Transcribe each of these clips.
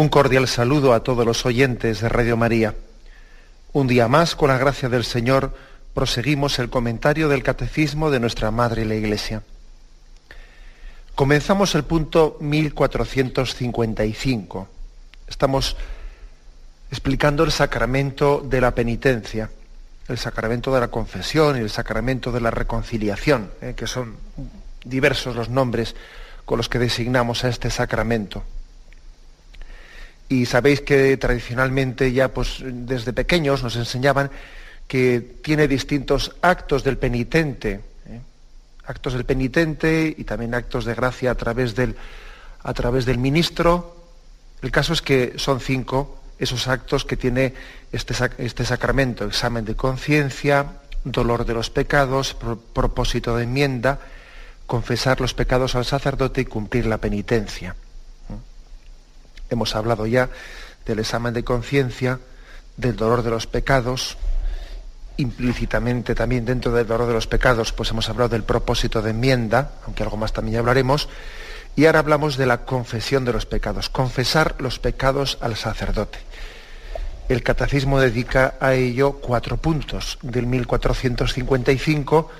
Un cordial saludo a todos los oyentes de Radio María. Un día más, con la gracia del Señor, proseguimos el comentario del Catecismo de nuestra Madre la Iglesia. Comenzamos el punto 1455. Estamos explicando el sacramento de la penitencia, el sacramento de la confesión y el sacramento de la reconciliación, eh, que son diversos los nombres con los que designamos a este sacramento. Y sabéis que tradicionalmente ya pues desde pequeños nos enseñaban que tiene distintos actos del penitente, ¿eh? actos del penitente y también actos de gracia a través del, a través del ministro. El caso es que son cinco esos actos que tiene este, este sacramento, examen de conciencia, dolor de los pecados, propósito de enmienda, confesar los pecados al sacerdote y cumplir la penitencia. Hemos hablado ya del examen de conciencia, del dolor de los pecados, implícitamente también dentro del dolor de los pecados, pues hemos hablado del propósito de enmienda, aunque algo más también hablaremos, y ahora hablamos de la confesión de los pecados, confesar los pecados al sacerdote. El catecismo dedica a ello cuatro puntos, del 1455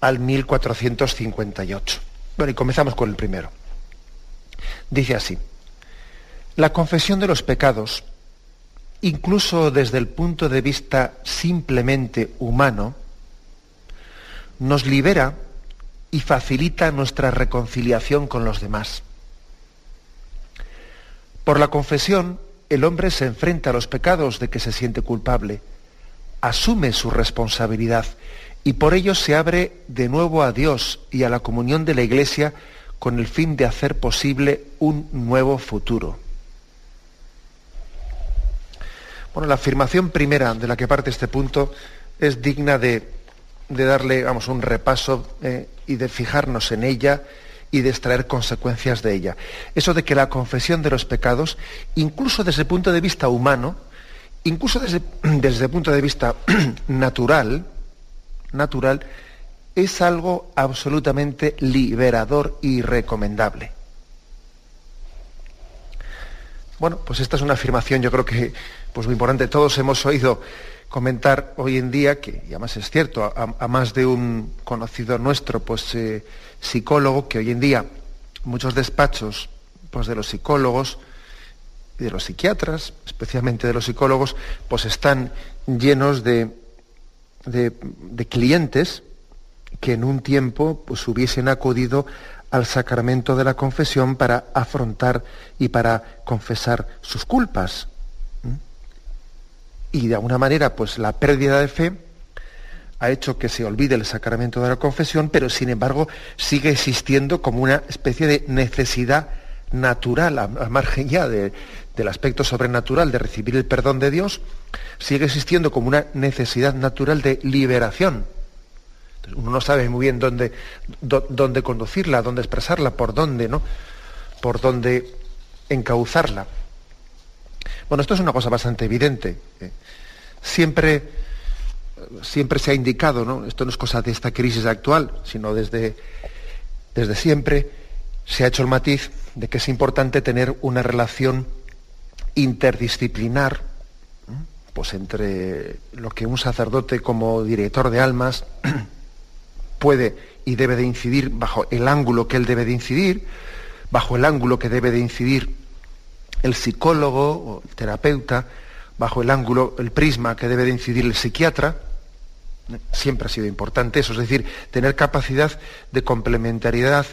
al 1458. Bueno, y comenzamos con el primero. Dice así, la confesión de los pecados, incluso desde el punto de vista simplemente humano, nos libera y facilita nuestra reconciliación con los demás. Por la confesión, el hombre se enfrenta a los pecados de que se siente culpable, asume su responsabilidad y por ello se abre de nuevo a Dios y a la comunión de la Iglesia con el fin de hacer posible un nuevo futuro. Bueno, la afirmación primera de la que parte este punto es digna de, darle vamos, un repaso eh, y de fijarnos en ella y de extraer consecuencias de ella. Eso de que la confesión de los pecados, incluso desde el punto de vista humano, incluso desde, desde el punto de vista natural, natural, es algo absolutamente liberador y recomendable. Bueno, pues esta es una afirmación yo creo que pues muy importante. Todos hemos oído comentar hoy en día, que y además es cierto, a, más de un conocido nuestro, pues eh, psicólogo, que hoy en día muchos despachos pues, de los psicólogos y de los psiquiatras, especialmente de los psicólogos, pues están llenos de, de, de clientes que en un tiempo pues, hubiesen acudido al sacramento de la confesión para afrontar y para confesar sus culpas. Y de alguna manera, pues la pérdida de fe ha hecho que se olvide el sacramento de la confesión, pero sin embargo sigue existiendo como una especie de necesidad natural, al margen ya del aspecto sobrenatural de recibir el perdón de Dios, sigue existiendo como una necesidad natural de liberación uno no sabe muy bien dónde, dónde conducirla, dónde expresarla, por dónde, ¿no? Por dónde encauzarla. Bueno, esto es una cosa bastante evidente. ¿eh? Siempre, siempre se ha indicado, ¿no? Esto no es cosa de esta crisis actual, sino desde, desde siempre se ha hecho el matiz de que es importante tener una relación interdisciplinar, pues entre lo que un sacerdote como director de almas puede y debe de incidir bajo el ángulo que él debe de incidir, bajo el ángulo que debe de incidir el psicólogo o el terapeuta, bajo el ángulo, el prisma que debe de incidir el psiquiatra. Siempre ha sido importante eso, es decir, tener capacidad de complementariedad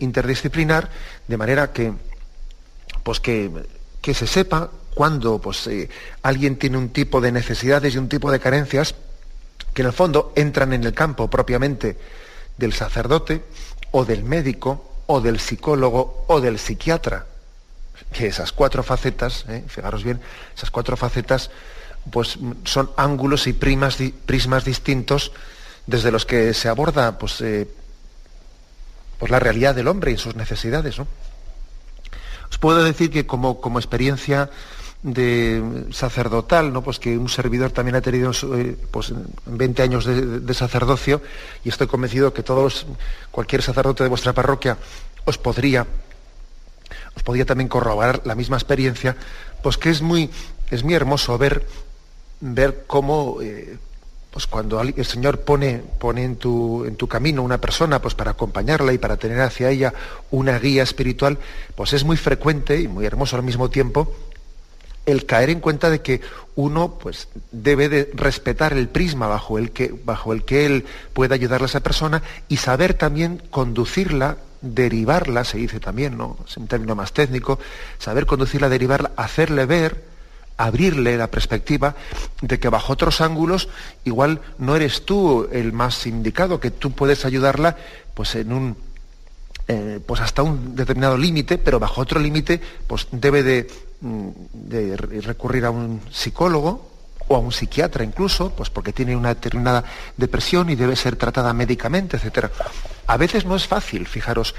interdisciplinar, de manera que, pues que, que se sepa cuando pues, eh, alguien tiene un tipo de necesidades y un tipo de carencias que en el fondo entran en el campo propiamente del sacerdote o del médico o del psicólogo o del psiquiatra. Que esas cuatro facetas, eh, fijaros bien, esas cuatro facetas pues, son ángulos y primas, prismas distintos desde los que se aborda pues, eh, pues la realidad del hombre y sus necesidades. Os puedo decir que como, como experiencia de sacerdotal, ¿no? pues que un servidor también ha tenido eh, pues, 20 años de, sacerdocio y estoy convencido que todos, cualquier sacerdote de vuestra parroquia os podría, os podría también corroborar la misma experiencia, pues que es muy, es muy hermoso ver, ver cómo eh, pues cuando el Señor pone, pone en, tu, en tu camino una persona pues para acompañarla y para tener hacia ella una guía espiritual, pues es muy frecuente y muy hermoso al mismo tiempo el caer en cuenta de que uno pues, debe de respetar el prisma bajo el, que, bajo el que él puede ayudarle a esa persona y saber también conducirla, derivarla, se dice también, ¿no? Es un término más técnico, saber conducirla, derivarla, hacerle ver, abrirle la perspectiva de que bajo otros ángulos igual no eres tú el más indicado, que tú puedes ayudarla pues en un eh, pues hasta un determinado límite, pero bajo otro límite pues debe de Mm, de recurrir a un psicólogo o a un psiquiatra incluso, pues porque tiene una determinada depresión y debe ser tratada médicamente, etc. A veces no es fácil, fijaros,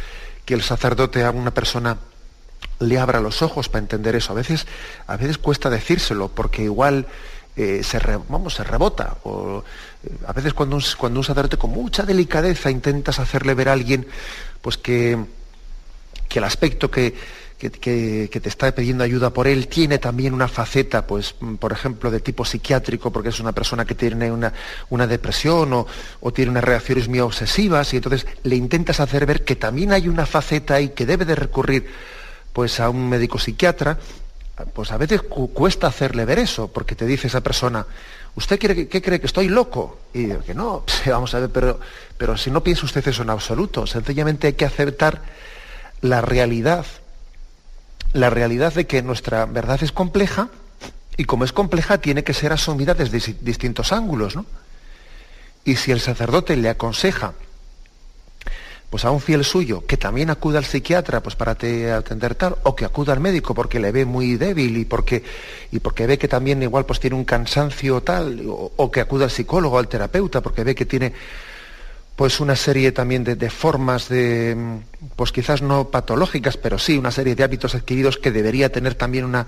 que el sacerdote a una persona le abra los ojos para entender eso. A veces, a veces cuesta decírselo, porque igual eh, se, vamos, se rebota. O, eh, a veces cuando un, cuando un sacerdote con mucha delicadeza intentas hacerle ver a alguien pues que, que el aspecto que, que, te está pidiendo ayuda por él tiene también una faceta, pues, por ejemplo, de tipo psiquiátrico, porque es una persona que tiene una, depresión o, tiene unas reacciones muy obsesivas, y entonces le intentas hacer ver que también hay una faceta ahí que debe de recurrir pues, a un médico psiquiatra, pues a veces cuesta hacerle ver eso, porque te dice esa persona, ¿usted cree, qué cree que estoy loco? Y digo que no, vamos a ver, pero, pero si no piensa usted eso en absoluto, sencillamente hay que aceptar la realidad la realidad de que nuestra verdad es compleja y como es compleja tiene que ser asumida desde distintos ángulos. ¿no? Y si el sacerdote le aconseja pues a un fiel suyo que también acuda al psiquiatra pues para atender tal o que acuda al médico porque le ve muy débil y porque y porque ve que también igual pues tiene un cansancio tal o, o que acuda al psicólogo al terapeuta porque ve que tiene pues una serie también de, formas de, pues quizás no patológicas, pero sí una serie de hábitos adquiridos que debería tener también una,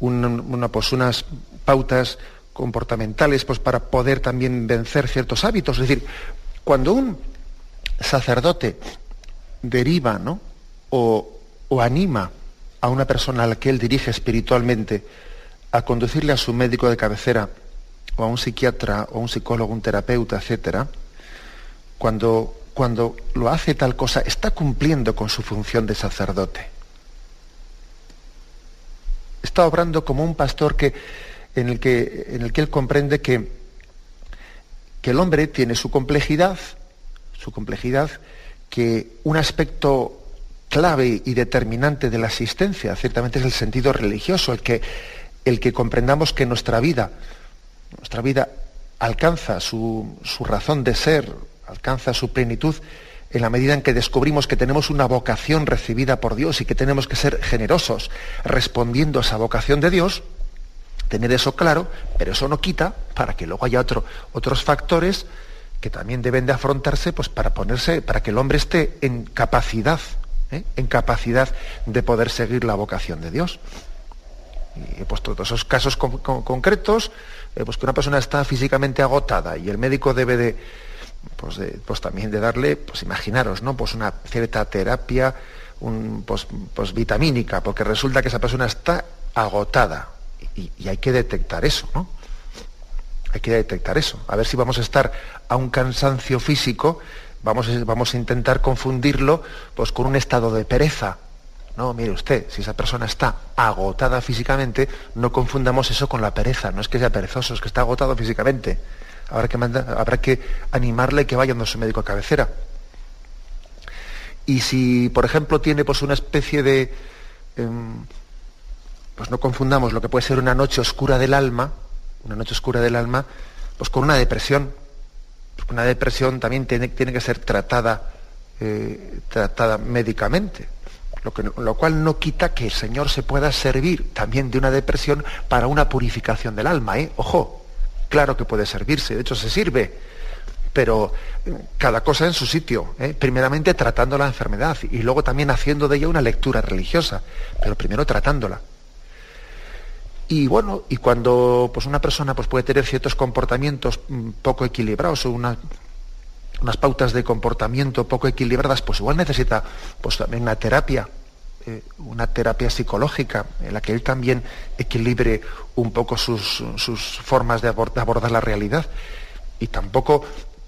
una, pues unas pautas comportamentales pues para poder también vencer ciertos hábitos. Es decir, cuando un sacerdote deriva ¿no? o, o anima a una persona a la que él dirige espiritualmente a conducirle a su médico de cabecera o a un psiquiatra o a un psicólogo, un terapeuta, etcétera, cuando, cuando lo hace tal cosa, está cumpliendo con su función de sacerdote. Está obrando como un pastor que, en, el que, en el que él comprende que, que el hombre tiene su complejidad, su complejidad, que un aspecto clave y determinante de la existencia ciertamente es el sentido religioso, el que, el que comprendamos que nuestra vida, nuestra vida alcanza su, su razón de ser, alcanza su plenitud en la medida en que descubrimos que tenemos una vocación recibida por Dios y que tenemos que ser generosos respondiendo a esa vocación de Dios, tener eso claro, pero eso no quita para que luego haya otros factores que también deben de afrontarse pues, para ponerse, para que el hombre esté en capacidad, ¿eh? en capacidad de poder seguir la vocación de Dios. Y he puesto todos esos casos concretos, eh, pues que una persona está físicamente agotada y el médico debe de pues, pues, también de darle, pues imaginaros, ¿no? Pues una cierta terapia un, pues, pues, vitamínica, porque resulta que esa persona está agotada y, hay que detectar eso, ¿no? Hay que detectar eso. A ver si vamos a estar a un cansancio físico, vamos, vamos a intentar confundirlo pues, con un estado de pereza. No, mire usted, si esa persona está agotada físicamente, no confundamos eso con la pereza. No es que sea perezoso, es que está agotado físicamente. Habrá que, que animarle que vaya a su médico a cabecera. Y si, por ejemplo, tiene pues, una especie de, em, pues no confundamos lo que puede ser una noche oscura del alma, una noche oscura del alma, pues con una depresión. Porque una depresión también tiene, que ser tratada, eh, tratada médicamente. Lo cual no quita que el Señor se pueda servir también de una depresión para una purificación del alma. ¿eh? Ojo, claro que puede servirse, de hecho se sirve, pero cada cosa en su sitio. ¿eh? Primeramente tratando la enfermedad y luego también haciendo de ella una lectura religiosa, pero primero tratándola. Y bueno, y cuando pues una persona pues, puede tener ciertos comportamientos mm, poco equilibrados o unas pautas de comportamiento poco equilibradas, pues igual necesita pues, también una terapia, eh, una terapia psicológica en la que él también equilibre un poco sus, formas de, de abordar la realidad. Y tampoco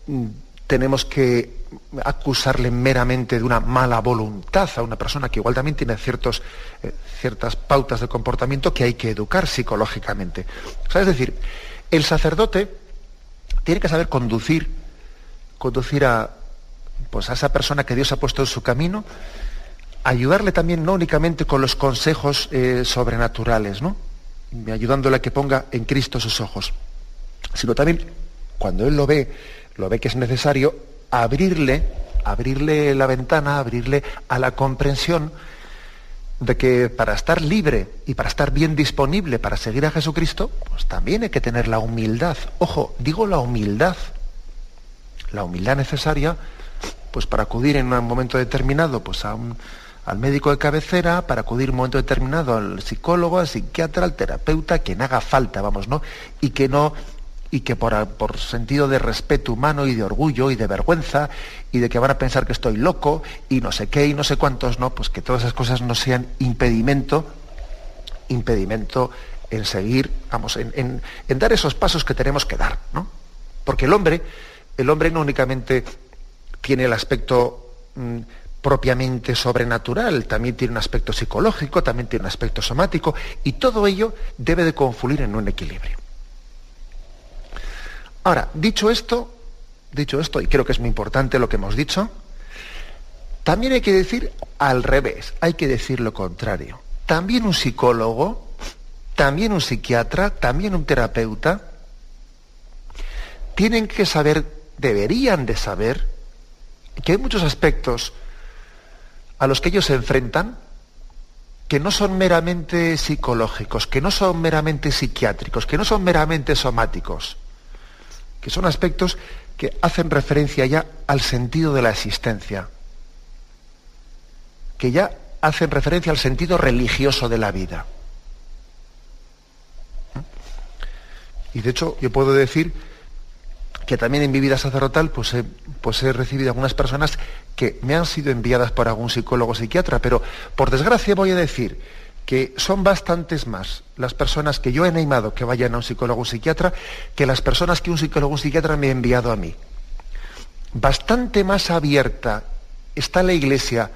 mm, tenemos que acusarle meramente de una mala voluntad a una persona que igual también tiene ciertos, eh, ciertas pautas de comportamiento que hay que educar psicológicamente. es decir, el sacerdote tiene que saber conducir, conducir a, pues a esa persona que Dios ha puesto en su camino, ayudarle también no únicamente con los consejos eh, sobrenaturales, ¿no? ayudándole a que ponga en Cristo sus ojos, sino también cuando él lo ve lo ve que es necesario, abrirle, abrirle la ventana, abrirle a la comprensión de que para estar libre y para estar bien disponible para seguir a Jesucristo, pues también hay que tener la humildad. Ojo, digo la humildad. La humildad necesaria, pues para acudir en un momento determinado, pues a un, al médico de cabecera, para acudir en un momento determinado al psicólogo, al psiquiatra, al terapeuta, quien haga falta, vamos, ¿no? Y que no y que por, sentido de respeto humano y de orgullo y de vergüenza y de que van a pensar que estoy loco y no sé qué y no sé cuántos, no, pues que todas esas cosas no sean impedimento, impedimento en seguir, vamos, en, dar esos pasos que tenemos que dar, ¿no? Porque el hombre, el hombre no únicamente tiene el aspecto mm, propiamente sobrenatural, también tiene un aspecto psicológico, también tiene un aspecto somático, y todo ello debe de confluir en un equilibrio. Ahora, dicho esto, dicho esto, y creo que es muy importante lo que hemos dicho, también hay que decir al revés, hay que decir lo contrario. También un psicólogo, también un psiquiatra, también un terapeuta, tienen que saber, deberían de saber, que hay muchos aspectos a los que ellos se enfrentan que no son meramente psicológicos, que no son meramente psiquiátricos, que no son meramente somáticos, que son aspectos que hacen referencia ya al sentido de la existencia, que ya hacen referencia al sentido religioso de la vida. Y de hecho yo puedo decir que también en mi vida sacerdotal pues he, pues he recibido algunas personas que me han sido enviadas por algún psicólogo o psiquiatra, pero por desgracia voy a decir que son bastantes más las personas que yo he animado que vayan a un psicólogo o psiquiatra que las personas que un psicólogo o psiquiatra me ha enviado a mí. Bastante más abierta está la Iglesia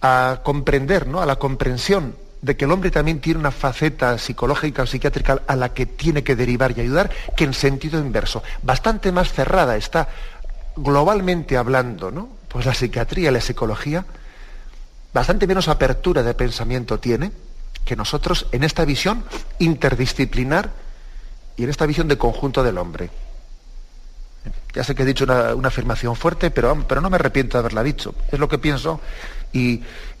a comprender, ¿no? a la comprensión de que el hombre también tiene una faceta psicológica o psiquiátrica a la que tiene que derivar y ayudar, que en sentido inverso. Bastante más cerrada está, globalmente hablando, ¿no? Pues la psiquiatría la psicología bastante menos apertura de pensamiento tiene que nosotros en esta visión interdisciplinar y en esta visión de conjunto del hombre. Ya sé que he dicho una, afirmación fuerte, pero, pero, no me arrepiento de haberla dicho. Es lo que pienso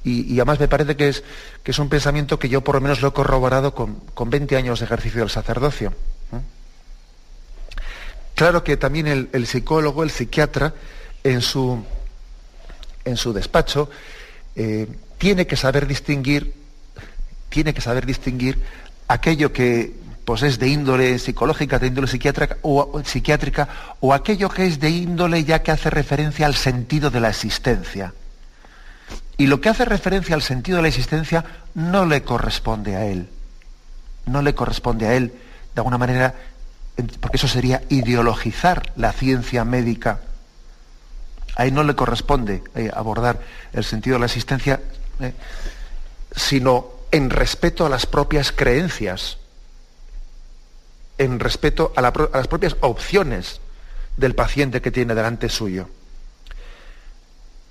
y, además me parece que es, que es, un pensamiento que yo por lo menos lo he corroborado con, con 20 años de ejercicio del sacerdocio. Claro que también el, psicólogo, el psiquiatra, en su, en su despacho, eh, tiene que saber distinguir, tiene que saber distinguir aquello que pues, es de índole psicológica, de índole psiquiátrica o, psiquiátrica, o aquello que es de índole ya que hace referencia al sentido de la existencia. Y lo que hace referencia al sentido de la existencia no le corresponde a él. No le corresponde a él, de alguna manera, porque eso sería ideologizar la ciencia médica Ahí no le corresponde eh, abordar el sentido de la existencia, eh, sino en respeto a las propias creencias, en respeto a, las propias opciones del paciente que tiene delante suyo.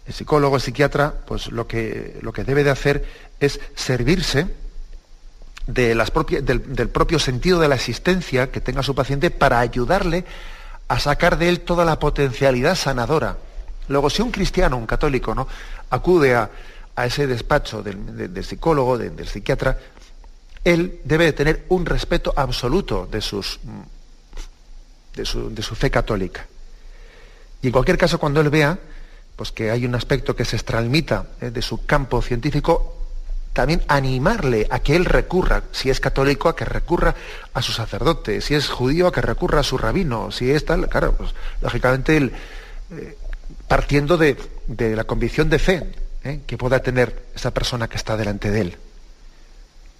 El psicólogo, el psiquiatra, pues lo que, lo que debe de hacer es servirse, del, del propio sentido de la existencia que tenga su paciente para ayudarle a sacar de él toda la potencialidad sanadora. Luego, si un cristiano, un católico, ¿no? acude a, ese despacho del, psicólogo, del psiquiatra, él debe de tener un respeto absoluto de, sus, de, su, de su fe católica. Y en cualquier caso, cuando él vea pues, que hay un aspecto que se extralimita ¿eh? de su campo científico, también animarle a que él recurra, si es católico, a que recurra a su sacerdote, si es judío, a que recurra a su rabino, si es tal, claro, pues lógicamente él, eh, partiendo de, la convicción de fe ¿eh? que pueda tener esa persona que está delante de él.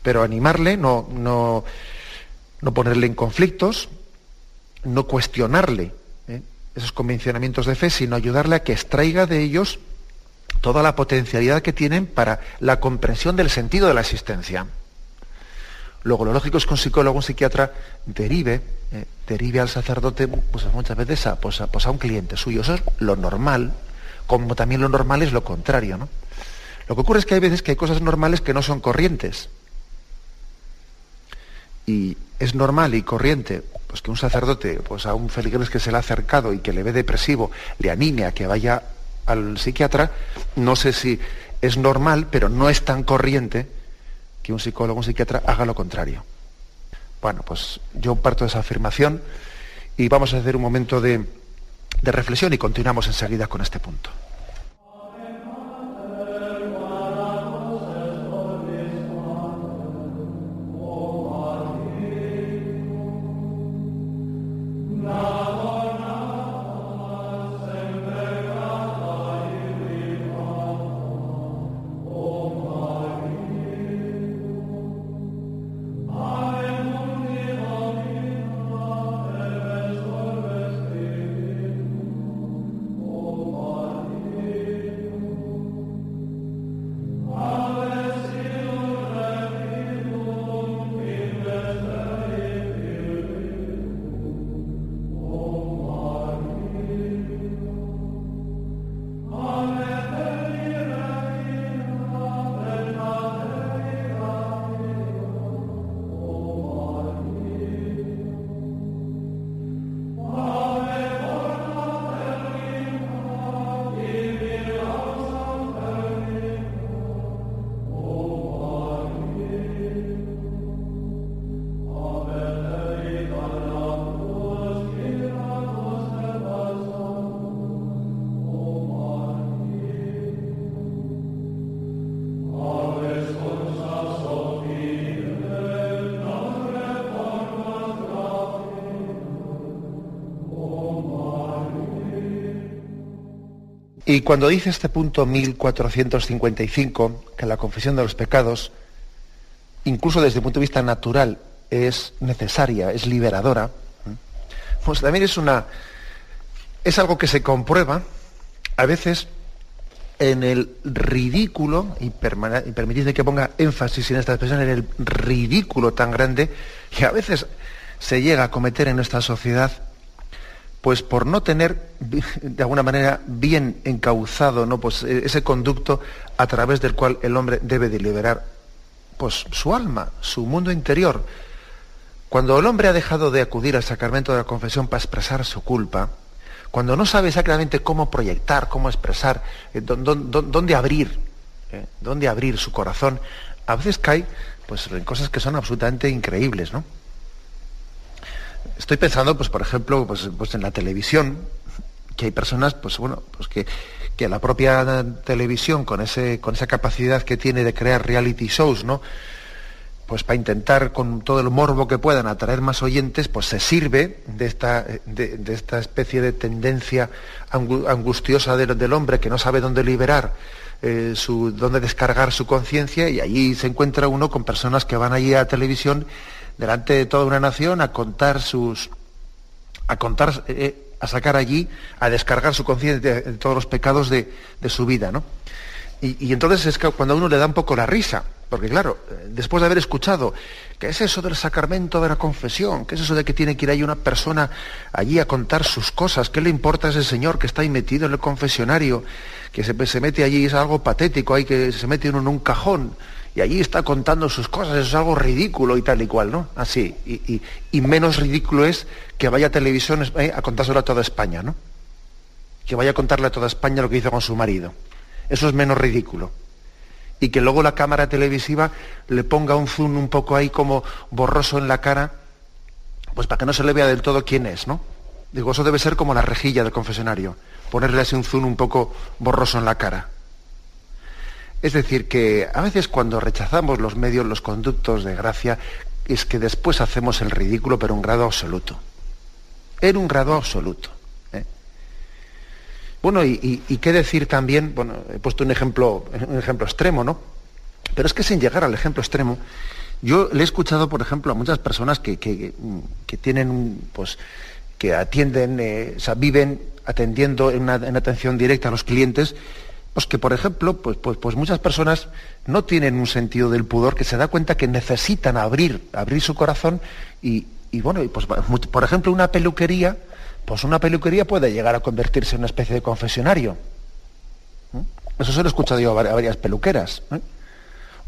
Pero animarle, no, no, no ponerle en conflictos, no cuestionarle. Esos convencionamientos de fe, sino ayudarle a que extraiga de ellos toda la potencialidad que tienen para la comprensión del sentido de la existencia. Luego, lo lógico es que un psicólogo, un psiquiatra, derive, eh, derive al sacerdote pues, muchas veces a, pues, pues, a, un cliente suyo. Eso es lo normal, como también lo normal es lo contrario. ¿no? Lo que ocurre es que hay veces que hay cosas normales que no son corrientes. Y es normal y corriente pues, que un sacerdote pues, a un feligrés que se le ha acercado y que le ve depresivo, le anime a que vaya al psiquiatra, no sé si es normal, pero no es tan corriente que un psicólogo, un psiquiatra haga lo contrario. Bueno, pues yo parto de esa afirmación y vamos a hacer un momento de, de reflexión y continuamos enseguida con este punto. Y cuando dice este punto 1455, que la confesión de los pecados, incluso desde el punto de vista natural, es necesaria, es liberadora, pues también es una. es algo que se comprueba a veces en el ridículo, y, y permitidme que ponga énfasis en esta expresión, en el ridículo tan grande que a veces se llega a cometer en nuestra sociedad pues por no tener de alguna manera bien encauzado ¿no? pues e, ese conducto a través del cual el hombre debe de liberar pues, su alma, su mundo interior. Cuando el hombre ha dejado de acudir al sacramento de la confesión para expresar su culpa, cuando no sabe exactamente cómo proyectar, cómo expresar, eh, dónde, abrir, eh, dónde abrir su corazón, a veces cae pues, en cosas que son absolutamente increíbles, ¿no? Estoy pensando, pues, por ejemplo, pues, pues, en la televisión, que hay personas, pues bueno, pues que, que la propia televisión, con, ese, con esa capacidad que tiene de crear reality shows, ¿no? Pues para intentar con todo el morbo que puedan atraer más oyentes, pues se sirve de esta, de, esta especie de tendencia angustiosa del, hombre que no sabe dónde liberar, eh, su, dónde descargar su conciencia y allí se encuentra uno con personas que van allí a televisión delante de toda una nación a contar sus, a contar, eh, a sacar allí, a descargar su conciencia de, todos los pecados de, su vida, ¿no? Y, entonces es que cuando a uno le da un poco la risa, porque claro, después de haber escuchado, ¿qué es eso del sacramento de la confesión? ¿Qué es eso de que tiene que ir ahí una persona allí a contar sus cosas? ¿Qué le importa a ese señor que está ahí metido en el confesionario? Que se, se mete allí, es algo patético, hay que se mete uno en un cajón y allí está contando sus cosas, eso es algo ridículo y tal y cual, ¿no? Así. Y, menos ridículo es que vaya a televisión eh, a contárselo a toda España, ¿no? Que vaya a contarle a toda España lo que hizo con su marido. Eso es menos ridículo. Y que luego la cámara televisiva le ponga un zoom un poco ahí como borroso en la cara, pues para que no se le vea del todo quién es, ¿no? Digo, eso debe ser como la rejilla del confesionario, ponerle así un zoom un poco borroso en la cara. Es decir, que a veces cuando rechazamos los medios, los conductos de gracia, es que después hacemos el ridículo, pero un grado absoluto. En un grado absoluto. ¿eh? Bueno, y, qué decir también, bueno, he puesto un ejemplo, un ejemplo extremo, ¿no? Pero es que sin llegar al ejemplo extremo, yo le he escuchado, por ejemplo, a muchas personas que, que, tienen, pues, que atienden, eh, o sea, viven atendiendo en atención directa a los clientes pues que, por ejemplo, pues, pues, pues, muchas personas no tienen un sentido del pudor, que se da cuenta que necesitan abrir, abrir su corazón y, bueno, pues, por ejemplo, una peluquería, pues una peluquería puede llegar a convertirse en una especie de confesionario. Eso se lo he escuchado yo a varias peluqueras. ¿eh?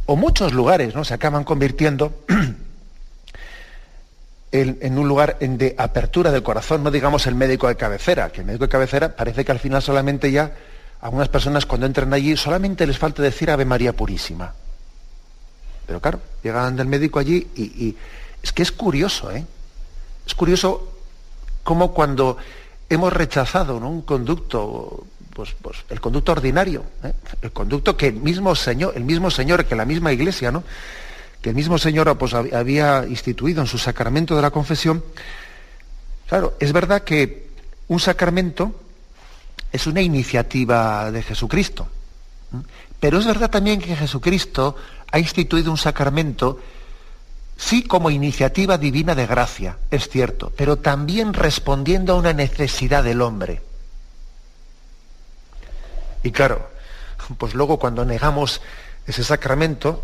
O muchos lugares, ¿no? Se acaban convirtiendo en, en, un lugar de apertura del corazón, no digamos el médico de cabecera, que el médico de cabecera parece que al final solamente ya algunas personas cuando entran allí solamente les falta decir Ave María Purísima. Pero claro, llegan del médico allí y, es que es curioso, ¿eh? Es curioso cómo cuando hemos rechazado un conducto, pues, pues, el conducto ordinario, ¿eh? el conducto que el mismo Señor, el mismo Señor, que la misma Iglesia, ¿no? que el mismo Señor pues, había instituido en su sacramento de la confesión, claro, es verdad que un sacramento es una iniciativa de Jesucristo. Pero es verdad también que Jesucristo ha instituido un sacramento, sí como iniciativa divina de gracia, es cierto, pero también respondiendo a una necesidad del hombre. Y claro, pues luego cuando negamos ese sacramento,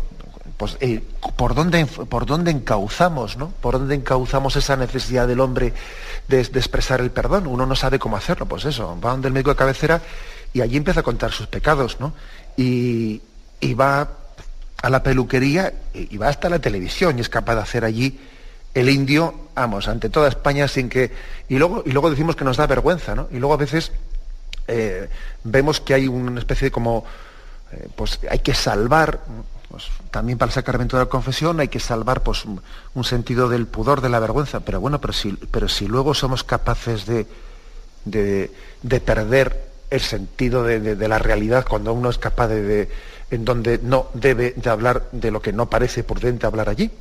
pues, eh, ¿por, dónde, ¿por dónde encauzamos, ¿no? ¿Por dónde encauzamos esa necesidad del hombre de, expresar el perdón? Uno no sabe cómo hacerlo, pues eso, va donde el médico de cabecera y allí empieza a contar sus pecados, ¿no? Y, va a la peluquería y, va hasta la televisión y es capaz de hacer allí el indio, vamos, ante toda España sin que... Y luego, y luego decimos que nos da vergüenza, ¿no? Y luego a veces eh, vemos que hay una especie de como... Eh, pues hay que salvar pues, también para el sacramento de la confesión hay que salvar pues, un, sentido del pudor, de la vergüenza, pero bueno, pero si, pero si luego somos capaces de, de, perder el sentido de, la realidad cuando uno es capaz de, en donde no debe de hablar de lo que no parece prudente hablar allí.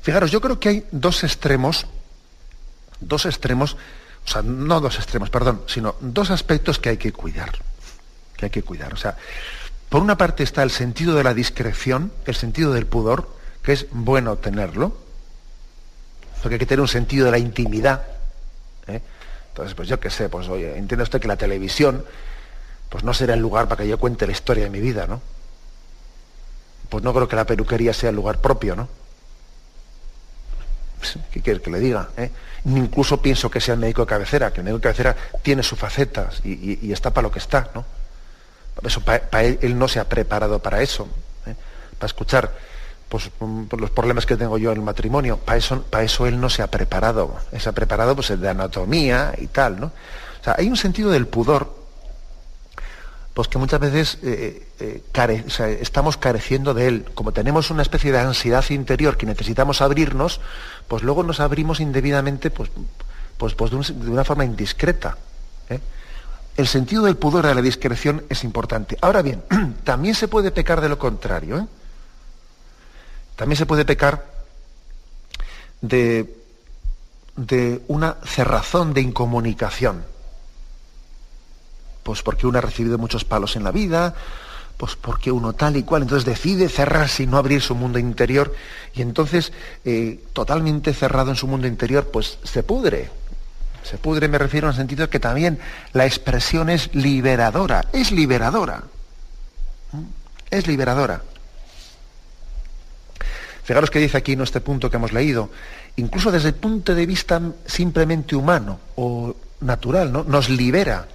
Fijaros, yo creo que hay dos extremos, dos extremos, o sea, no dos extremos, perdón, sino dos aspectos que hay que cuidar, que hay que cuidar. O sea, por una parte está el sentido de la discreción, el sentido del pudor, que es bueno tenerlo, porque hay que tener un sentido de la intimidad. ¿eh? Entonces, pues yo qué sé, pues oye, entiende usted que la televisión, pues no será el lugar para que yo cuente la historia de mi vida, ¿no? Pues no creo que la peluquería sea el lugar propio, ¿no? Pues, ¿Qué quiere que le diga? Eh? Incluso pienso que sea el médico de cabecera, que el médico de cabecera tiene sus facetas y, y está para lo que está, ¿no? Eso, él, no se ha preparado para eso, ¿eh? para escuchar pues, los problemas que tengo yo en el matrimonio. Para eso, él no se ha preparado. Se ha preparado pues, de anatomía y tal. O sea, hay un sentido del pudor pues que muchas veces eh, eh, estamos careciendo de él. Como tenemos una especie de ansiedad interior que necesitamos abrirnos, pues luego nos abrimos indebidamente pues, pues, pues de, una forma indiscreta el sentido del pudor de la discreción es importante. Ahora bien, también se puede pecar de lo contrario. ¿eh? También se puede pecar de, de una cerrazón de incomunicación. Pues porque uno ha recibido muchos palos en la vida, pues porque uno tal y cual, entonces decide cerrarse y no abrir su mundo interior, y entonces, eh, totalmente cerrado en su mundo interior, pues se pudre, se pudre me refiero en el sentido de que también la expresión es liberadora, es liberadora. ¿Mm? Es liberadora. Fijaros que dice aquí en este punto que hemos leído, incluso desde el punto de vista simplemente humano o natural, ¿no? nos libera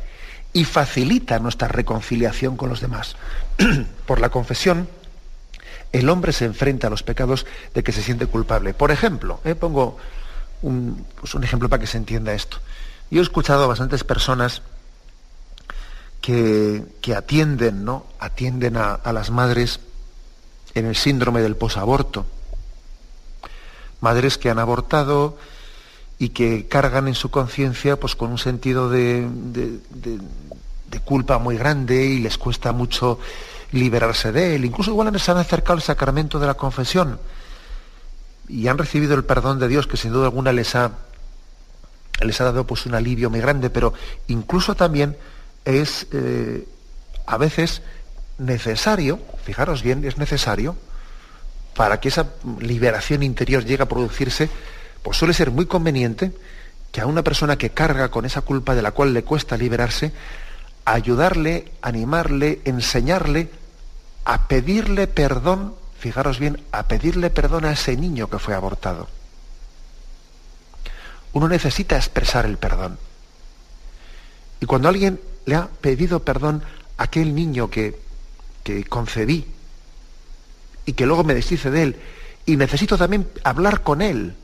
y facilita nuestra reconciliación con los demás. Por la confesión el hombre se enfrenta a los pecados de que se siente culpable. Por ejemplo, eh, pongo un, pues un, ejemplo para que se entienda esto. Yo he escuchado a bastantes personas que, atienden, ¿no? Atienden a, las madres en el síndrome del posaborto. Madres que han abortado y que cargan en su conciencia pues, con un sentido de, de culpa muy grande y les cuesta mucho liberarse de él. Incluso igual se han acercado al sacramento de la confesión y han recibido el perdón de Dios, que sin duda alguna les ha, les ha dado pues, un alivio muy grande, pero incluso también es eh, a veces necesario, fijaros bien, es necesario, para que esa liberación interior llegue a producirse, pues suele ser muy conveniente que a una persona que carga con esa culpa de la cual le cuesta liberarse, ayudarle, animarle, enseñarle a pedirle perdón, fijaros bien, a pedirle perdón a ese niño que fue abortado. Uno necesita expresar el perdón. Y cuando alguien le ha pedido perdón a aquel niño que, que concebí y que luego me deshice de él, y necesito también hablar con él,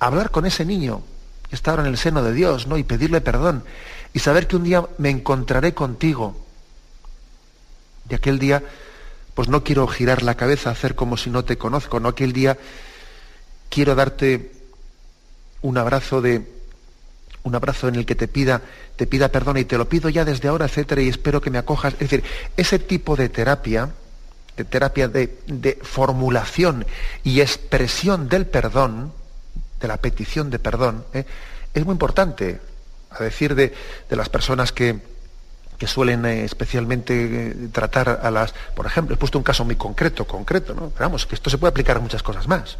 hablar con ese niño que está ahora en el seno de Dios, ¿no? Y pedirle perdón y saber que un día me encontraré contigo y aquel día, pues no quiero girar la cabeza, hacer como si no te conozco, no aquel día quiero darte un abrazo de un abrazo en el que te pida te pida perdón y te lo pido ya desde ahora, etcétera, y espero que me acojas. Es decir, ese tipo de terapia, de terapia de, formulación y expresión del perdón, de la petición de perdón, ¿eh? es muy importante. A decir de las personas que, que suelen eh, especialmente eh, tratar a las, por ejemplo, he puesto un caso muy concreto, concreto, ¿no? Pero vamos, que esto se puede aplicar a muchas cosas más.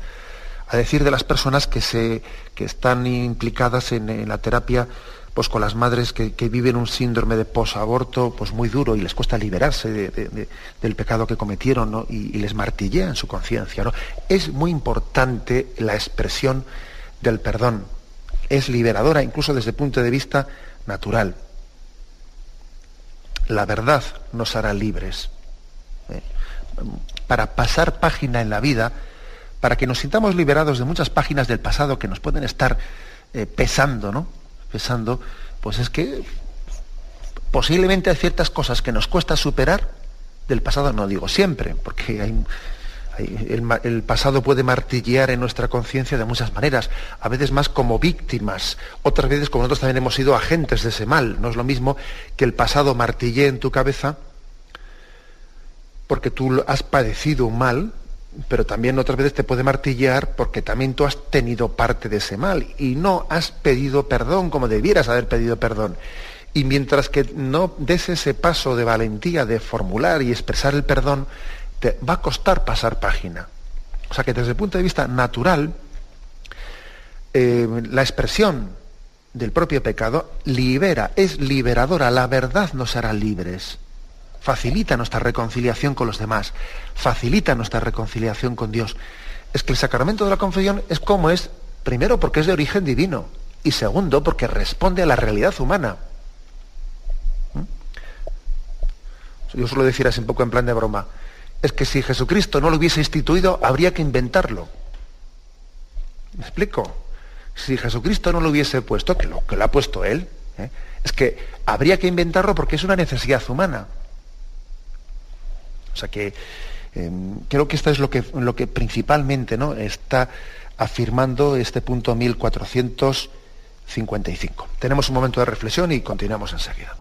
A decir de las personas que, se, que están implicadas en, la terapia pues con las madres que, viven un síndrome de posaborto pues muy duro y les cuesta liberarse del pecado que cometieron y, y, les martillean su conciencia. ¿no? Es muy importante la expresión del perdón. Es liberadora incluso desde el punto de vista natural la verdad nos hará libres. ¿eh? Para pasar página en la vida, para que nos sintamos liberados de muchas páginas del pasado que nos pueden estar eh, pesando, ¿no? Pesando, pues es que posiblemente hay ciertas cosas que nos cuesta superar del pasado, no digo siempre, porque hay, el, pasado puede martillear en nuestra conciencia de muchas maneras, a veces más como víctimas, otras veces como nosotros también hemos sido agentes de ese mal. No es lo mismo que el pasado martillee en tu cabeza porque tú has padecido un mal, pero también otras veces te puede martillear porque también tú has tenido parte de ese mal y no has pedido perdón como debieras haber pedido perdón. Y mientras que no des ese paso de valentía de formular y expresar el perdón, te va a costar pasar página. O sea que desde el punto de vista natural, eh, la expresión del propio pecado libera, es liberadora, la verdad nos hará libres, facilita nuestra reconciliación con los demás, facilita nuestra reconciliación con Dios. Es que el sacramento de la confesión es como es, primero porque es de origen divino y segundo porque responde a la realidad humana. ¿Mm? Yo suelo decir así un poco en plan de broma, es que si Jesucristo no lo hubiese instituido, habría que inventarlo. ¿Me explico? Si Jesucristo no lo hubiese puesto, que lo, que lo ha puesto Él, ¿eh? es que habría que inventarlo porque es una necesidad humana. O sea que em, creo que esto es lo que, lo que principalmente ¿no? está afirmando este punto 1455. Tenemos un momento de reflexión y continuamos enseguida.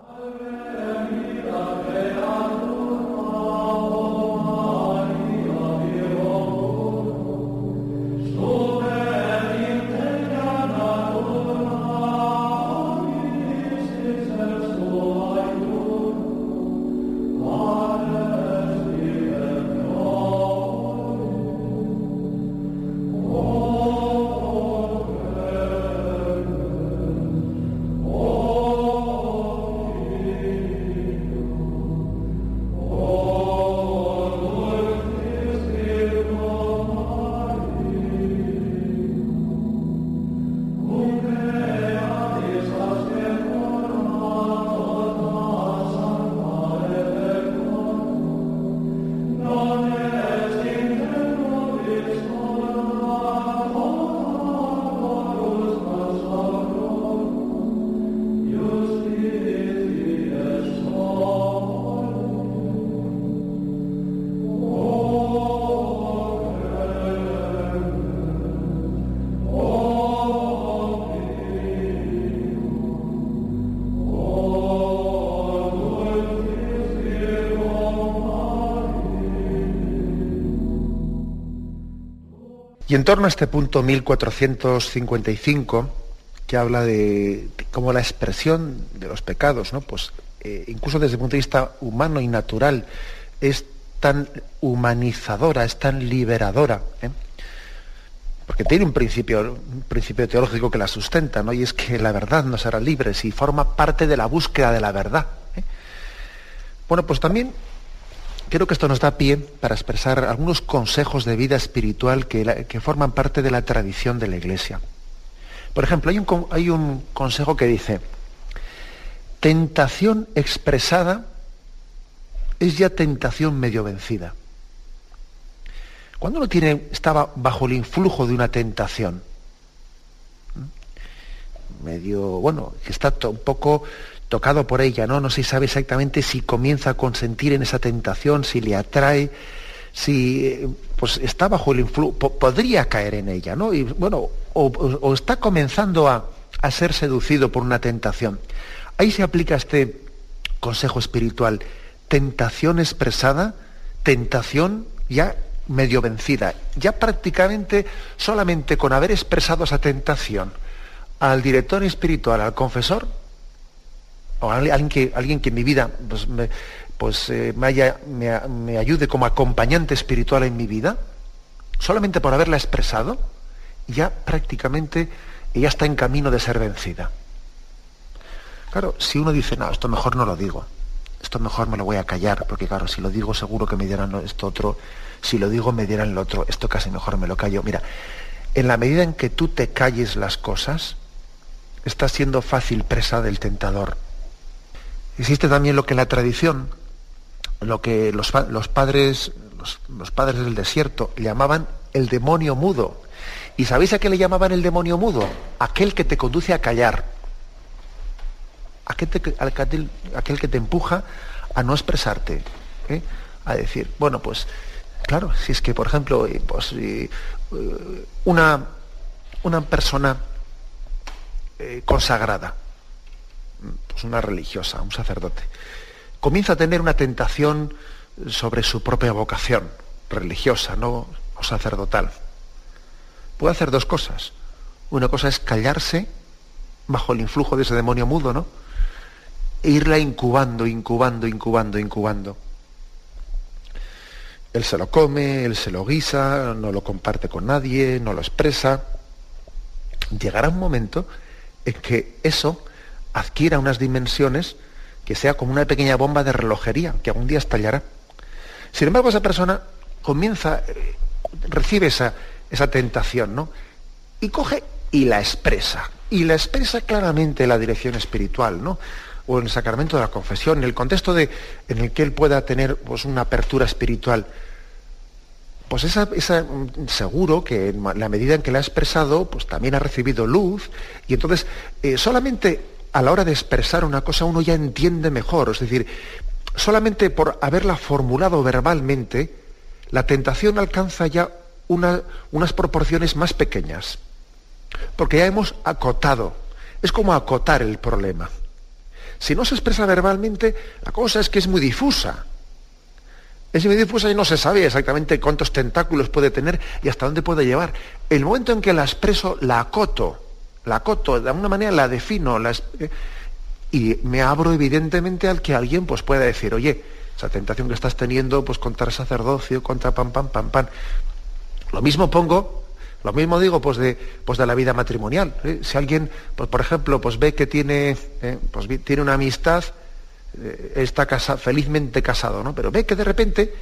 Y en torno a este punto 1455, que habla de, cómo la expresión de los pecados, ¿no? pues, eh, incluso desde el punto de vista humano y natural, es tan humanizadora, es tan liberadora. ¿eh? Porque tiene un principio, un principio teológico que la sustenta, ¿no? Y es que la verdad nos hará libres y forma parte de la búsqueda de la verdad. ¿eh? Bueno, pues también creo que esto nos da pie para expresar algunos consejos de vida espiritual que, forman parte de la tradición de la Iglesia. Por ejemplo, hay un, hay un consejo que dice, tentación expresada es ya tentación medio vencida. Cuando uno tiene, estaba bajo el influjo de una tentación, medio, bueno, que está un poco tocado por ella, ¿no? No se sabe exactamente si comienza a consentir en esa tentación, si le atrae, si pues está bajo el influjo, podría caer en ella, ¿no? Y bueno, o, está comenzando a, a ser seducido por una tentación. Ahí se aplica este consejo espiritual tentación expresada, tentación ya medio vencida. Ya prácticamente solamente con haber expresado esa tentación al director espiritual, al confesor, o alguien que, alguien que en mi vida pues, me, pues, eh, me, ayude como acompañante espiritual en mi vida, solamente por haberla expresado, ya prácticamente ella está en camino de ser vencida. Claro, si uno dice, no, esto mejor no lo digo, esto mejor me lo voy a callar, porque claro, si lo digo seguro que me dirán esto otro, si lo digo me dirán lo otro, esto casi mejor me lo callo. Mira, en la medida en que tú te calles las cosas, estás siendo fácil presa del tentador. Existe también lo que en la tradición, lo que los, padres, los, padres del desierto llamaban el demonio mudo. ¿Y sabéis a qué le llamaban el demonio mudo? Aquel que te conduce a callar. Aquel, aquel que te empuja a no expresarte. ¿eh? A decir, bueno, pues Claro, si es que, por ejemplo, eh, pues, eh, una, una, persona consagrada, pues una religiosa, un sacerdote, comienza a tener una tentación sobre su propia vocación religiosa, no o sacerdotal. Puede hacer dos cosas. Una cosa es callarse bajo el influjo de ese demonio mudo, ¿no? E irla incubando, incubando, incubando, incubando. Él se lo come, él se lo guisa, no lo comparte con nadie, no lo expresa. Llegará un momento en que eso adquiera unas dimensiones que sea como una pequeña bomba de relojería, que algún día estallará. Sin embargo, esa persona comienza, eh, recibe esa, esa tentación, ¿no? Y coge y la expresa. Y la expresa claramente en la dirección espiritual, ¿no? O en el sacramento de la confesión, en el contexto de, en el que él pueda tener pues, una apertura espiritual pues esa, seguro que en la medida en que la ha expresado, pues también ha recibido luz, y entonces eh, solamente a la hora de expresar una cosa uno ya entiende mejor, es decir, solamente por haberla formulado verbalmente, la tentación alcanza ya unas proporciones más pequeñas, porque ya hemos acotado, es como acotar el problema. Si no se expresa verbalmente, la cosa es que es muy difusa, es muy difusa y no se sabe exactamente cuántos tentáculos puede tener y hasta dónde puede llevar. El momento en que la expreso, la acoto, la acoto, de alguna manera la defino, eh, y me abro evidentemente al que alguien pues, pueda decir, oye, esa tentación que estás teniendo pues contra el sacerdocio, contra pam, pam, pam, pam. Lo mismo pongo, lo mismo digo pues de, pues de la vida matrimonial. ¿eh? Si alguien, pues, por ejemplo, pues ve que tiene, eh, pues, tiene una amistad, está felizmente casado, ¿no? Pero ve que de repente,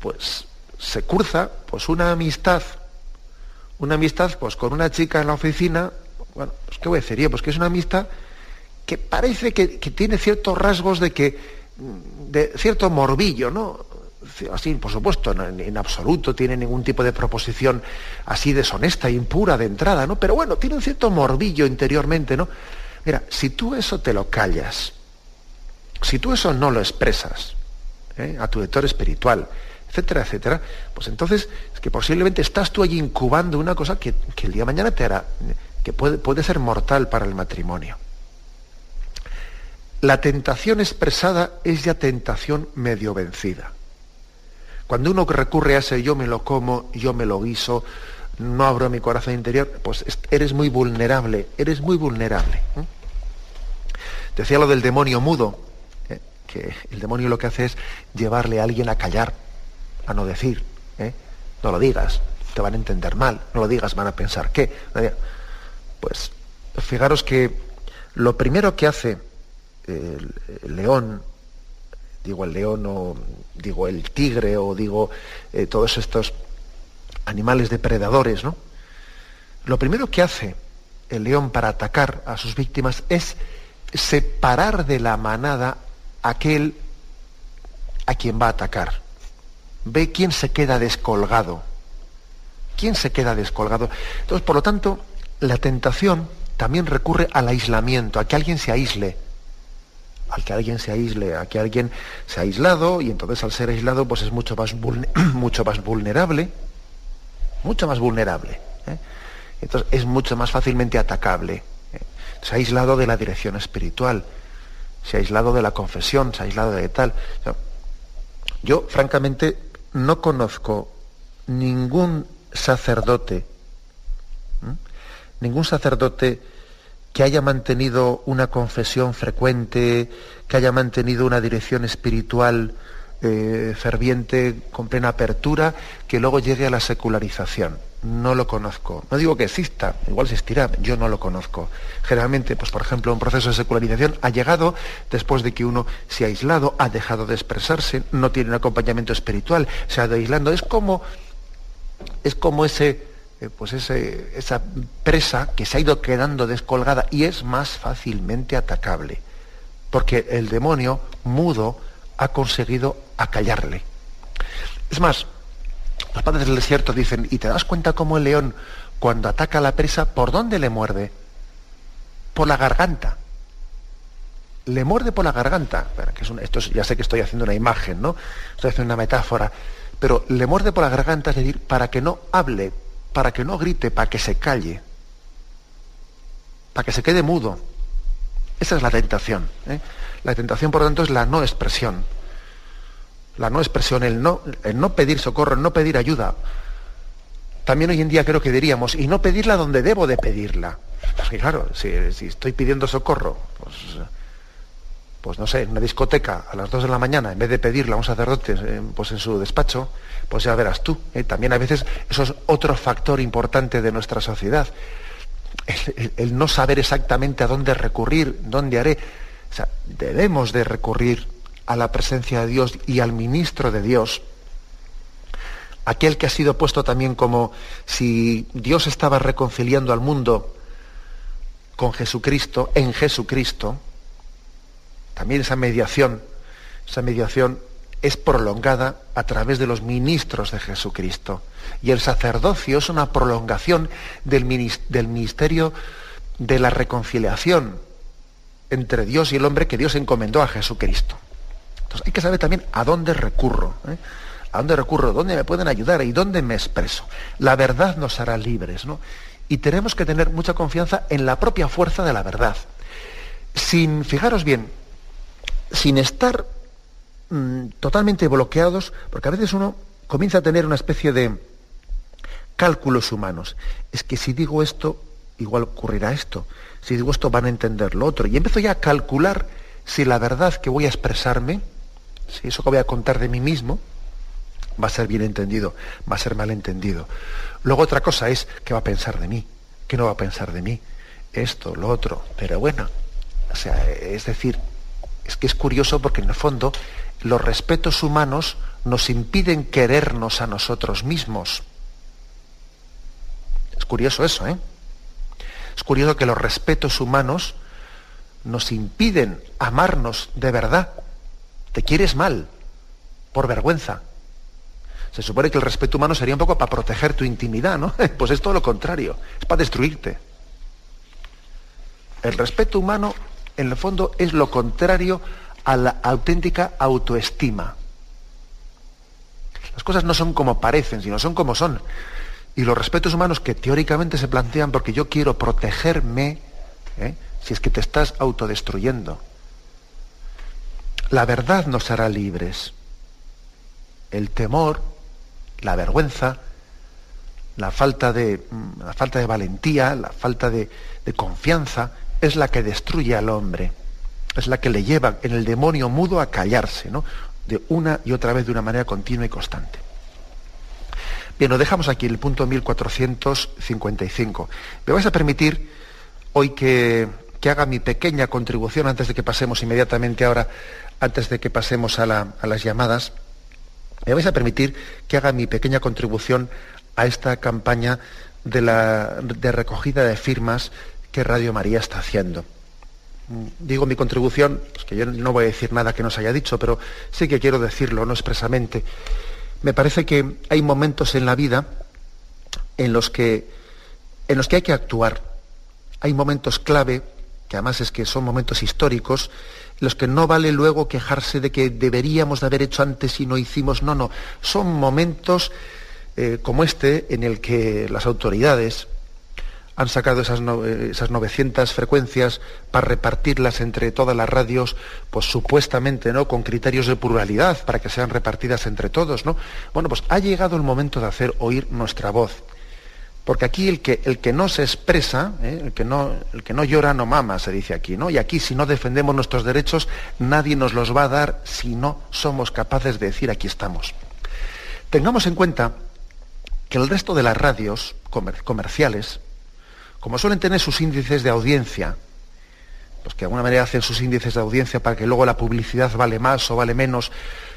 pues, se curza, pues, una amistad, una amistad, pues, con una chica en la oficina, bueno, pues, ¿qué voy a decir Pues que es una amistad que parece que, tiene ciertos rasgos de que, de cierto morbillo, ¿no? Así, por supuesto, en, absoluto tiene ningún tipo de proposición así deshonesta, impura de entrada, ¿no? Pero bueno, tiene un cierto morbillo interiormente, ¿no? Mira, si tú eso te lo callas, si tú eso no lo expresas ¿eh? a tu lector espiritual, etcétera, etcétera, pues entonces es que posiblemente estás tú allí incubando una cosa que, el día de mañana te hará, que puede, ser mortal para el matrimonio. La tentación expresada es ya tentación medio vencida. Cuando uno recurre a ese yo me lo como, yo me lo guiso, no abro mi corazón interior, pues eres muy vulnerable, eres muy vulnerable. Decía lo del demonio mudo, ¿eh? que el demonio lo que hace es llevarle a alguien a callar, a no decir. ¿eh? No lo digas, te van a entender mal, no lo digas, van a pensar qué. Pues fijaros que lo primero que hace el, león, digo el león o digo el tigre o digo eh, todos estos animales depredadores, ¿no? Lo primero que hace el león para atacar a sus víctimas es separar de la manada aquel a quien va a atacar. Ve quién se queda descolgado. ¿Quién se queda descolgado? Entonces, por lo tanto, la tentación también recurre al aislamiento, a que alguien se aísle, al que alguien se aísle, a que alguien se ha aislado y entonces al ser aislado pues es mucho más, mucho más vulnerable, mucho más vulnerable. ¿eh? Entonces es mucho más fácilmente atacable. ¿eh? Se ha aislado de la dirección espiritual, se ha aislado de la confesión, se ha aislado de tal. Yo, francamente, no conozco ningún sacerdote ningún sacerdote que haya mantenido una confesión frecuente, que haya mantenido una dirección espiritual eh, ferviente, con plena apertura, que luego llegue a la secularización. No lo conozco. No digo que exista, igual existirá, yo no lo conozco. Generalmente, pues por ejemplo, un proceso de secularización ha llegado después de que uno se ha aislado, ha dejado de expresarse, no tiene un acompañamiento espiritual, se ha ido aislando. Es como, es como ese, eh, pues esa presa que se ha ido quedando descolgada y es más fácilmente atacable, porque el demonio mudo ha conseguido acallarle. Es más, los padres del desierto dicen, ¿y te das cuenta cómo el león cuando ataca a la presa, ¿por dónde le muerde? Por la garganta. Le muerde por la garganta. que es esto ya sé que estoy haciendo una imagen, ¿no? Estoy haciendo una metáfora. Pero le muerde por la garganta, es decir, para que no hable, para que no grite, para que se calle, para que se quede mudo. Esa es la tentación. ¿eh? La tentación, por lo tanto, es la no expresión. La no expresión, el no, pedir socorro, el no pedir ayuda. También hoy en día creo que diríamos, y no pedirla donde debo de pedirla. Porque claro, si, estoy pidiendo socorro, pues, pues, no sé, en una discoteca a las 2 de la mañana, en vez de pedirla a un sacerdote eh, pues en su despacho, pues ya verás tú. ¿eh? También a veces eso es otro factor importante de nuestra sociedad. El, no saber exactamente a dónde recurrir, dónde haré. O sea, debemos de recurrir a la presencia de Dios y al ministro de Dios, aquel que ha sido puesto también como si Dios estaba reconciliando al mundo con Jesucristo, en Jesucristo, también esa mediación, esa mediación es prolongada a través de los ministros de Jesucristo. Y el sacerdocio es una prolongación del, ministerio de la reconciliación entre Dios y el hombre que Dios encomendó a Jesucristo. Entonces hay que saber también a dónde recurro, ¿eh? a dónde recurro, dónde me pueden ayudar y dónde me expreso. La verdad nos hará libres, ¿no? Y tenemos que tener mucha confianza en la propia fuerza de la verdad. Sin, fijaros bien, sin estar Mm, totalmente bloqueados, porque a veces uno comienza a tener una especie de cálculos humanos. Es que si digo esto, igual ocurrirá esto. Si digo esto, van a entender lo otro. Y empiezo ya a calcular si la verdad que voy a expresarme, si eso que voy a contar de mí mismo, va a ser bien entendido, va a ser mal entendido. Luego otra cosa es qué va a pensar de mí, qué no va a pensar de mí, esto, lo otro. Pero bueno, o sea, es decir, es que es curioso porque en el fondo los respetos humanos nos impiden querernos a nosotros mismos. Es curioso eso, ¿eh? Es curioso que los respetos humanos nos impiden amarnos de verdad. Te quieres mal, por vergüenza. Se supone que el respeto humano sería un poco para proteger tu intimidad, ¿no? Pues es todo lo contrario, es para destruirte. El respeto humano, en el fondo, es lo contrario a la auténtica autoestima. Las cosas no son como parecen, sino son como son. Y los respetos humanos que teóricamente se plantean porque yo quiero protegerme, ¿eh? si es que te estás autodestruyendo. La verdad nos hará libres. El temor, la vergüenza, la falta de, valentía, la falta de confianza, es la que destruye al hombre, es la que le lleva en el demonio mudo a callarse, ¿no? de una y otra vez de una manera continua y constante. Bien, lo dejamos aquí, el punto 1455. Me vais a permitir hoy que, haga mi pequeña contribución antes de que pasemos inmediatamente ahora, antes de que pasemos a, las llamadas. Me vais a permitir que haga mi pequeña contribución a esta campaña de, la, de recogida de firmas que Radio María está haciendo digo mi contribución, es que yo no voy a decir nada que nos haya dicho, pero sí que quiero decirlo, no expresamente. Me parece que hay momentos en la vida en los que, en los que hay que actuar. Hay momentos clave, que además es que son momentos históricos, en los que no vale luego quejarse de que deberíamos de haber hecho antes y no hicimos. No, no. Son momentos eh, como este en el que las autoridades, han sacado esas, 900 frecuencias para repartirlas entre todas las radios, pues supuestamente, ¿no? Con criterios de pluralidad, para que sean repartidas entre todos, ¿no? Bueno, pues ha llegado el momento de hacer oír nuestra voz. Porque aquí el que, el que no se expresa, ¿eh? el, que no, el que no llora no mama, se dice aquí, ¿no? Y aquí si no defendemos nuestros derechos, nadie nos los va a dar si no somos capaces de decir aquí estamos. Tengamos en cuenta que el resto de las radios comerciales, como suelen tener sus índices de audiencia, pues que de alguna manera hacen sus índices de audiencia para que luego la publicidad vale más o vale menos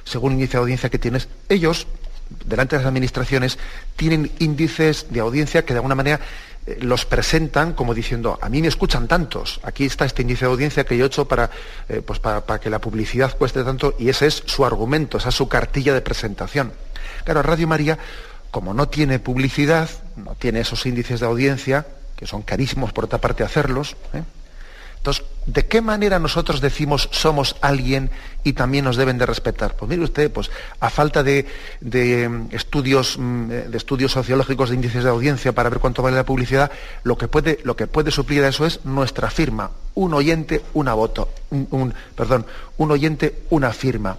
según el índice de audiencia que tienes, ellos, delante de las administraciones, tienen índices de audiencia que de alguna manera eh, los presentan como diciendo, a mí me escuchan tantos, aquí está este índice de audiencia que yo he hecho para, eh, pues para, para, que la publicidad cueste tanto, y ese es su argumento, esa es su cartilla de presentación. Claro, Radio María, como no tiene publicidad, no tiene esos índices de audiencia, que son carísimos por otra parte hacerlos. ¿eh? Entonces, ¿de qué manera nosotros decimos somos alguien y también nos deben de respetar? Pues mire usted, pues a falta de, mm, estudios, mm, de estudios sociológicos de índices de audiencia para ver cuánto vale la publicidad, lo que puede, lo que puede suplir a eso es nuestra firma. Un oyente, una voto. Un, perdón, un oyente, una firma.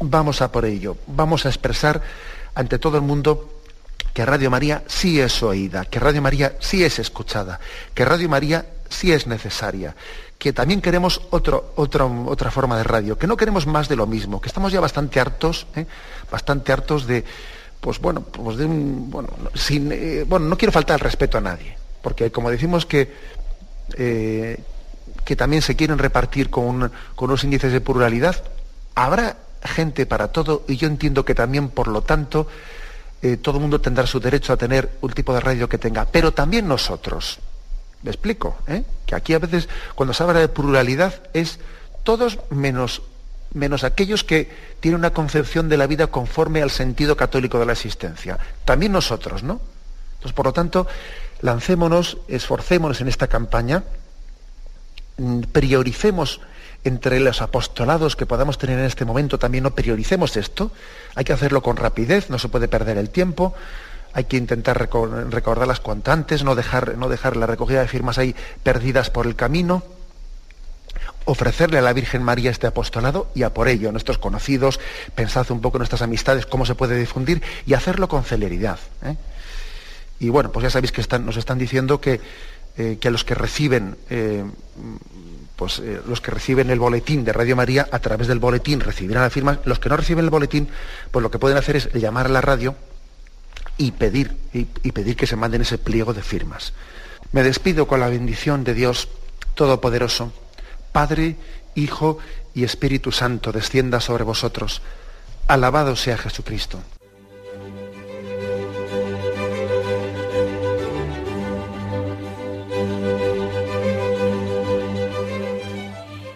Vamos a por ello. Vamos a expresar ante todo el mundo que Radio María sí es oída, que Radio María sí es escuchada, que Radio María sí es necesaria, que también queremos otra forma de radio, que no queremos más de lo mismo, que estamos ya bastante hartos, ¿eh? bastante hartos de, pues bueno, pues de un, bueno, sin, eh, bueno, no quiero faltar el respeto a nadie, porque como decimos que, eh, que también se quieren repartir con, con unos índices de pluralidad, habrá gente para todo y yo entiendo que también, por lo tanto, eh, todo el mundo tendrá su derecho a tener un tipo de radio que tenga, pero también nosotros. ¿Me explico? ¿Eh? Que aquí a veces, cuando se habla de pluralidad, es todos menos, menos aquellos que tienen una concepción de la vida conforme al sentido católico de la existencia. También nosotros, ¿no? Entonces, por lo tanto, lancémonos, esforcémonos en esta campaña, mm, prioricemos entre los apostolados que podamos tener en este momento también no prioricemos esto. Hay que hacerlo con rapidez, no se puede perder el tiempo. Hay que intentar recordarlas cuanto antes, no dejar, no dejar la recogida de firmas ahí perdidas por el camino. Ofrecerle a la Virgen María este apostolado y a por ello, nuestros conocidos, pensad un poco en nuestras amistades, cómo se puede difundir y hacerlo con celeridad. ¿eh? Y bueno, pues ya sabéis que nos están diciendo que, eh, los que reciben eh, pues eh, los que reciben el boletín de Radio María, a través del boletín recibirán la firma. Los que no reciben el boletín, pues lo que pueden hacer es llamar a la radio y pedir, y, pedir que se manden ese pliego de firmas. Me despido con la bendición de Dios Todopoderoso, Padre, Hijo y Espíritu Santo, descienda sobre vosotros. Alabado sea Jesucristo.